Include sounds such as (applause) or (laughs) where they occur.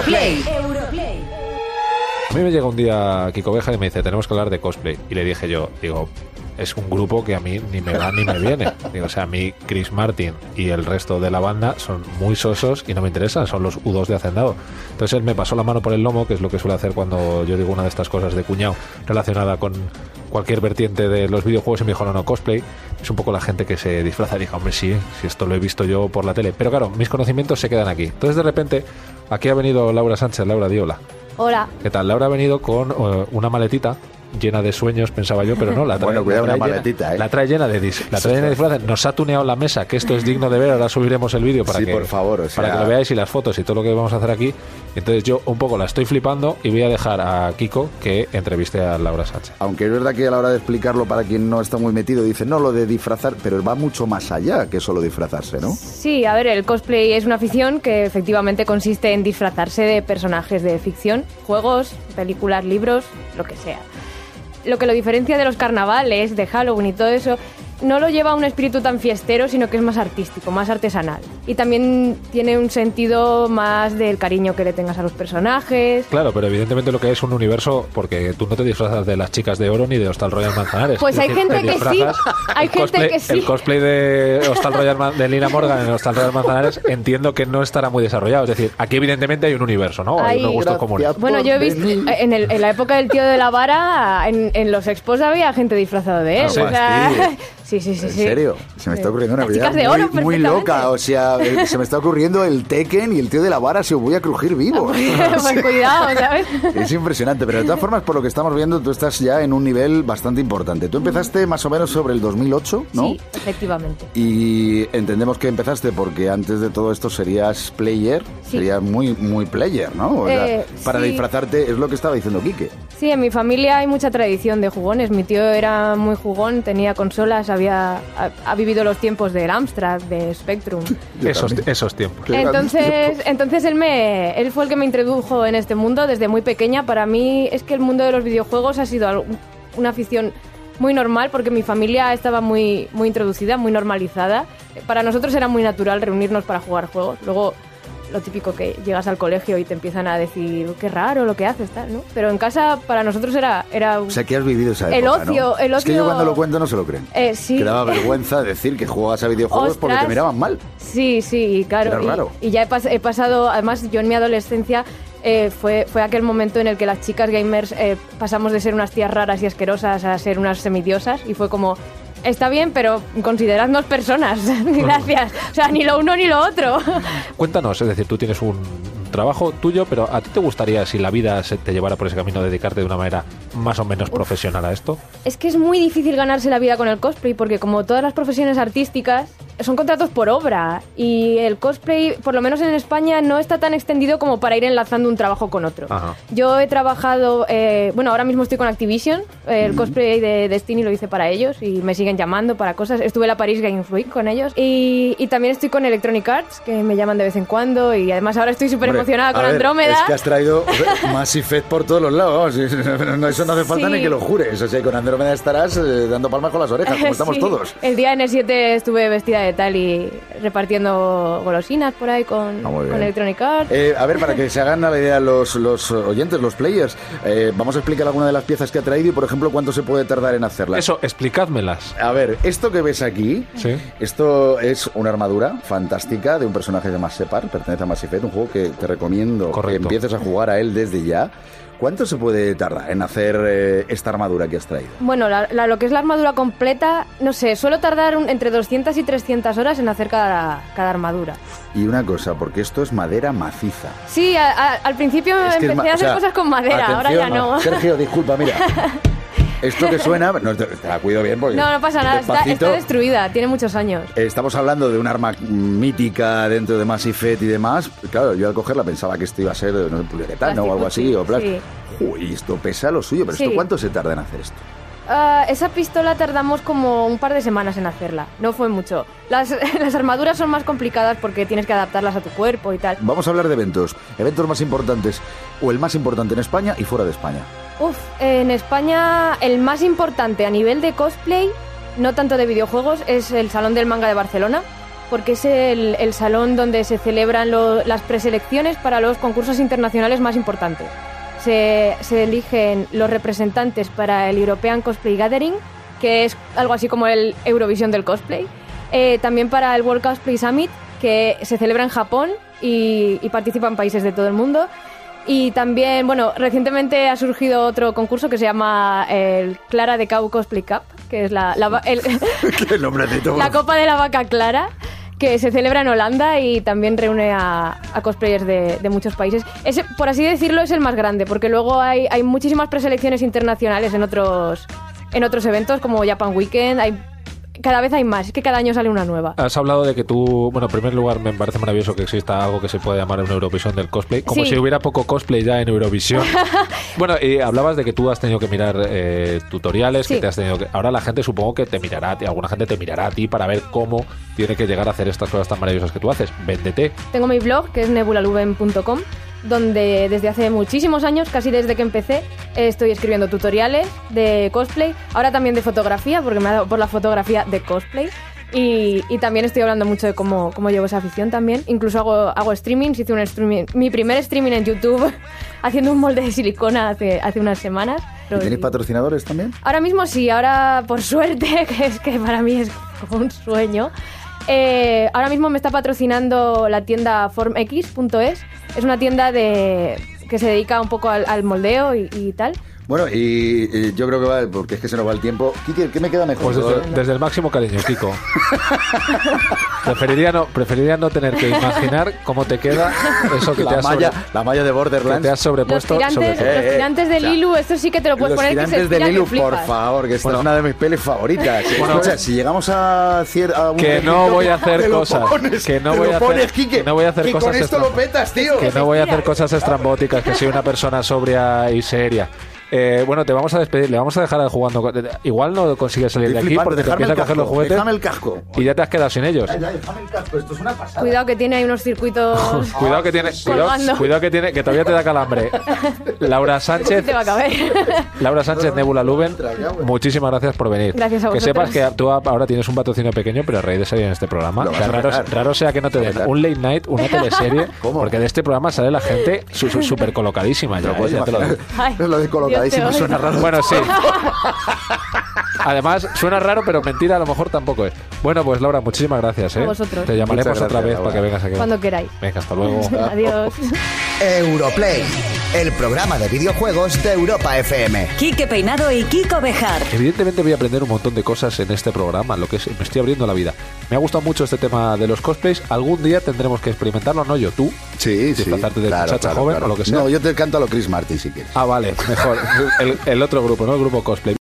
Europlay. A mí me llega un día Kiko Beja y me dice, tenemos que hablar de cosplay. Y le dije yo, digo, es un grupo que a mí ni me va ni me viene. (laughs) Digo, o sea, a mí Chris Martin y el resto de la banda son muy sosos y no me interesan, son los U2 de Hacendado. Entonces él me pasó la mano por el lomo, que es lo que suele hacer cuando yo digo una de estas cosas de cuñado relacionada con cualquier vertiente de los videojuegos y me dijo, no, no, cosplay es un poco la gente que se disfraza y dijo, hombre, sí, si esto lo he visto yo por la tele. Pero claro, mis conocimientos se quedan aquí. Entonces de repente, aquí ha venido Laura Sánchez, Laura Diola. Hola. ¿Qué tal? Laura ha venido con eh, una maletita llena de sueños, pensaba yo, pero no, la (laughs) trae, Bueno, cuidado, la trae una llena- maletita, ¿eh? La trae llena de dis- la trae llena de disfraces. Nos ha tuneado la mesa, que esto es (laughs) digno de ver. Ahora subiremos el vídeo para Sí, que por favor, o sea- para que lo veáis y las fotos y todo lo que vamos a hacer aquí. Entonces yo un poco la estoy flipando y voy a dejar a Kiko que entreviste a Laura Sánchez. Aunque es verdad que a la hora de explicarlo para quien no está muy metido, dice, no, lo de disfrazar, pero va mucho más allá que solo disfrazarse, ¿no? Sí, a ver, el cosplay es una afición que efectivamente consiste en disfrazarse de personajes de ficción, juegos, películas, libros, lo que sea. Lo que lo diferencia de los carnavales, de Halloween y todo eso, no lo lleva a un espíritu tan fiestero, sino que es más artístico, más artesanal. Y también tiene un sentido más del cariño que le tengas a los personajes. Claro, pero evidentemente lo que es un universo, porque tú no te disfrazas de las chicas de oro ni de Hostal Royal Manzanares. Pues Es hay decir, gente te que sí, hay el gente cosplay- que sí. El cosplay de Hostal Royal Man- de Lina Morgan en Hostal Royal Manzanares entiendo que no estará muy desarrollado. Es decir, aquí evidentemente hay un universo, ¿no? Hay, Hay- unos gustos comunes. Bueno, yo he visto en, el- en la época del tío de la vara, en, en los expos había gente disfrazada de él. No o sea, (laughs) sí, sí, sí, ¿En sí. serio? Se me está ocurriendo una Las vida chicas de muy, muy loca. O sea, eh, se me está ocurriendo el Tekken y el tío de la vara se os voy a crujir vivo. (laughs) pues cuidado, ¿sabes? Es impresionante, pero de todas formas, por lo que estamos viendo, tú estás ya en un nivel bastante importante. Tú empezaste más o menos sobre el 2008, ¿no? Sí, efectivamente. Y entendemos que empezaste porque antes de todo esto serías player, Sí. serías muy muy player, ¿no? O sea, Eh, para sí. disfrazarte es lo que estaba diciendo Quique. Sí, en mi familia hay mucha tradición de jugones. Mi tío era muy jugón, tenía consolas, había ha, ha vivido los tiempos del Amstrad, de Spectrum. (laughs) Esos, esos tiempos. Entonces, tiempos. entonces él me, él fue el que me introdujo en este mundo desde muy pequeña. Para mí es que el mundo de los videojuegos ha sido una afición muy normal porque mi familia estaba muy, muy introducida, muy normalizada. Para nosotros era muy natural reunirnos para jugar juegos. Luego lo típico que llegas al colegio y te empiezan a decir qué raro lo que haces, tal, ¿no? Pero en casa para nosotros era, era O sea, que has vivido esa El ocio, el Es que yo ocio- cuando lo cuento no se lo creen. Eh, sí. Que daba vergüenza decir que jugabas a videojuegos porque te miraban mal. Sí, sí, claro. Era y, raro. y ya he, pas- he pasado, además yo en mi adolescencia eh, fue, fue aquel momento en el que las chicas gamers eh, pasamos de ser unas tías raras y asquerosas a ser unas semidiosas y fue como... Está bien, pero consideradnos personas. (laughs) Gracias. O sea, ni lo uno ni lo otro. Cuéntanos, es decir, tú tienes un trabajo tuyo, pero ¿a ti te gustaría, si la vida se te llevara por ese camino, dedicarte de una manera más o menos profesional a esto? Es que es muy difícil ganarse la vida con el cosplay porque como todas las profesiones artísticas son contratos por obra y el cosplay, por lo menos en España, no está tan extendido como para ir enlazando un trabajo con otro. Ajá. Yo he trabajado, eh, bueno, ahora mismo estoy con Activision, el cosplay de Destiny lo hice para ellos y me siguen llamando para cosas. Estuve en la Paris Games Week con ellos y, y también estoy con Electronic Arts, que me llaman de vez en cuando y además ahora estoy súper emocionada con ver, Andrómeda. Es que has traído (laughs) Massive Effect por todos los lados. Eso no hace falta Sí. ni que lo jures. O sea, con Andrómeda estarás eh, dando palmas con las orejas, como (laughs) estamos Sí. todos. El día N7 estuve vestida de tal y repartiendo golosinas por ahí con, Ah, con Electronic Arts. Eh, a ver, para que (laughs) se hagan a la idea los, los oyentes, los players, eh, vamos a explicar alguna de las piezas que ha traído y, por ejemplo, cuánto se puede tardar en hacerlas. Eso, explicádmelas. A ver, esto que ves aquí, Sí. esto es una armadura fantástica de un personaje de Mass Separ, pertenece a Mass Effect, un juego que te recomiendo Correcto. que empieces a jugar a él desde ya. ¿Cuánto se puede tardar en hacer eh, esta armadura que has traído? Bueno, la- la- lo que es la armadura completa, no sé, suelo tardar un- entre 200 y 300 horas en hacer cada, cada armadura. Y una cosa, porque esto es madera maciza. Sí, a- a- al principio Es empecé a o hacer sea, cosas con madera, ahora ya no. Sergio, disculpa, mira. (laughs) Esto que suena, (laughs) no, te, te la cuido bien porque... No, no pasa nada, está, destruida, tiene muchos años. Estamos hablando de un arma mítica dentro de Mass Effect y demás. Claro, yo al cogerla pensaba que esto iba a ser no sé, poliuretano o algo así. O Sí. Uy, esto pesa lo suyo, pero Sí. ¿esto cuánto se tarda en hacer esto? Ah, esa pistola tardamos como un par de semanas en hacerla, no fue mucho. Las, (laughs) las armaduras son más complicadas porque tienes que adaptarlas a tu cuerpo y tal. Vamos a hablar de eventos. Eventos más importantes, o el más importante en España y fuera de España. Uf, en España el más importante a nivel de cosplay, no tanto de videojuegos, es el Salón del Manga de Barcelona, porque es el, el salón donde se celebran lo- las preselecciones para los concursos internacionales más importantes. Se, se eligen los representantes para el European Cosplay Gathering, que es algo así como el Eurovisión del cosplay. Eh, también para el World Cosplay Summit, que se celebra en Japón y, y participan países de todo el mundo. Y también, bueno, recientemente ha surgido otro concurso que se llama el Clara de Cow Cosplay Cup, que es la, la, el- (laughs) (laughs) la Copa de la Vaca Clara, que se celebra en Holanda y también reúne a, a cosplayers de, de muchos países. Ese, por así decirlo, es el más grande, porque luego hay, hay muchísimas preselecciones internacionales en otros, en otros eventos, como Japan Weekend. Hay, cada vez hay más, es que cada año sale una nueva. Has hablado de que tú, bueno, en primer lugar me parece maravilloso que exista algo que se puede llamar una Eurovisión del cosplay, como Sí. si hubiera poco cosplay ya en Eurovisión. (laughs) bueno, y hablabas de que tú has tenido que mirar eh, tutoriales, que Sí. te has tenido que... Ahora la gente supongo que te mirará, a ti, alguna gente te mirará a ti para ver cómo tiene que llegar a hacer estas cosas tan maravillosas que tú haces. Véndete. Tengo mi blog, que es nebulaluben.com, donde desde hace muchísimos años, casi desde que empecé, estoy escribiendo tutoriales de cosplay, ahora también de fotografía, porque me ha dado por la fotografía de cosplay. Y, y también estoy hablando mucho de cómo, cómo llevo esa afición también. Incluso hago, hago streamings, hice un streaming, mi primer streaming en YouTube (laughs) haciendo un molde de silicona hace, hace unas semanas. ¿Y ¿Tenéis patrocinadores también? Ahora mismo sí, ahora por suerte, (laughs) que es que para mí es como un sueño. eh, ahora mismo me está patrocinando la tienda formx.es. Es una tienda de que se dedica un poco al, moldeo y tal. Bueno, y, y yo creo que va, porque es que se nos va el tiempo. Kike, ¿qué me queda mejor? Pues desde, desde el máximo cariño, Kiko. (laughs) preferiría, no, preferiría no tener que imaginar cómo te queda eso que te la, has, malla, sobre- la malla de que Borderlands. te has Los sobrepuesto. tirantes, sobre los Eh, eh, tirantes de o sea, Lilu, esto sí que te lo puedes Los poner que se tirantes de estira que Lilu, por favor, que esta Bueno. es una de mis pelis favoritas. Bueno. Escucha, si llegamos a, cier- a un Que no voy a hacer te cosas, pones, que no te voy a hacer- pones, Quique, que no voy a hacer que cosas con esto lo petas, tío. que no voy a hacer cosas estrambóticas, que soy una persona sobria y seria. Eh, bueno, te vamos a despedir, le vamos a dejar jugando. Igual no consigues salir de aquí porque te empieza a coger los juguetes Déjame el casco. y ya te has quedado sin ellos. Ya, ya, déjame el casco, esto es una pasada. Cuidado que tiene ahí unos circuitos. (laughs) Cuidado que tiene, cuidado, cuidado que tiene, que todavía te da calambre. (laughs) Laura Sánchez, te va a caber. (laughs) Laura Sánchez Nebula Luben, muchísimas gracias por venir. Gracias a Que sepas vosotros. que tú ahora tienes un patrocinio pequeño, pero a raíz de salir en este programa, raro, sea que no te den un late night, una teleserie, ¿Cómo? porque de este programa sale la gente súper colocadísima. Ya, lo puedes ¿eh? Ya te lo digo. imaginar. Ay, lo de suena raro. Bueno, sí. Además, suena raro, pero mentira a lo mejor tampoco es. Bueno, pues Laura, muchísimas gracias. ¿eh? A vosotros. Te llamaremos Muchas otra gracias, vez para que vengas aquí. Cuando queráis. Venga, hasta luego. (laughs) Adiós. Europlay, el programa de videojuegos de Europa FM. Quique Peinado y Kiko Bejar. Evidentemente voy a aprender un montón de cosas en este programa, lo que es, me estoy abriendo la vida. Me ha gustado mucho este tema de los cosplays. Algún día tendremos que experimentarlo, no yo, tú. Sí, sí. De claro, muchacha claro, joven claro. o lo que sea. No, yo te canto a lo Chris Martin si quieres. Ah, vale, mejor. (laughs) El, el otro grupo, ¿no? El grupo cosplay.